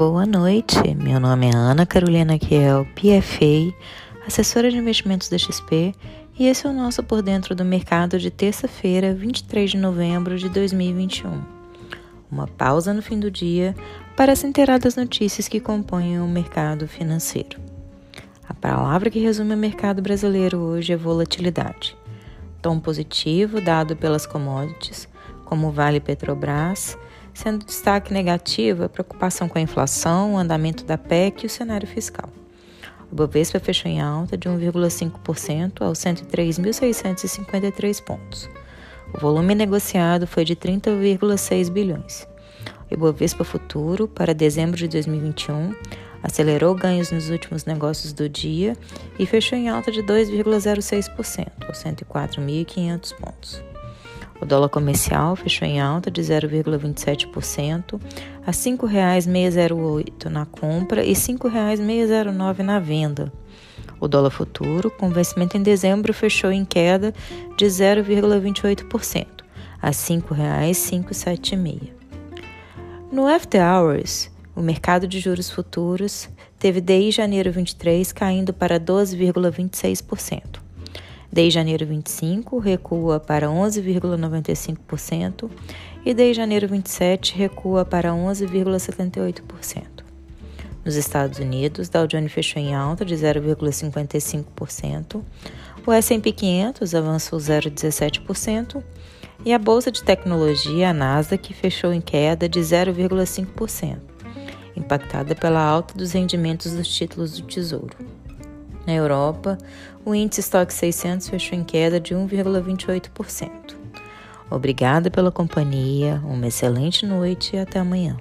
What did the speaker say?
Boa noite, meu nome é Ana Carolina Kiel, PFA, assessora de investimentos da XP, e esse é o nosso Por Dentro do Mercado de terça-feira, 23 de novembro de 2021. Uma pausa no fim do dia para se inteirar das notícias que compõem o mercado financeiro. A palavra que resume o mercado brasileiro hoje é volatilidade. Tom positivo dado pelas commodities, como Vale Petrobras, sendo destaque negativo a preocupação com a inflação, o andamento da PEC e o cenário fiscal. O Bovespa fechou em alta de 1,5% aos 103.653 pontos. O volume negociado foi de 30,6 bilhões. O Ibovespa Futuro, para dezembro de 2021, acelerou ganhos nos últimos negócios do dia e fechou em alta de 2,06%, aos 104.500 pontos. O dólar comercial fechou em alta de 0,27% a R$ 5,608 na compra e R$ 5,609 na venda. O dólar futuro, com vencimento em dezembro, fechou em queda de 0,28% a R$ 5,576. No After Hours, o mercado de juros futuros teve desde janeiro 23 caindo para 12,26%. Desde janeiro 25, recua para 11,95% e desde janeiro 27 recua para 11,78%. Nos Estados Unidos, Dow Jones fechou em alta de 0,55%, o S&P 500 avançou 0,17% e a bolsa de tecnologia, a Nasdaq, fechou em queda de 0,5%, impactada pela alta dos rendimentos dos títulos do Tesouro. Na Europa, o índice Stock 600 fechou em queda de 1,28%. Obrigada pela companhia, uma excelente noite e até amanhã.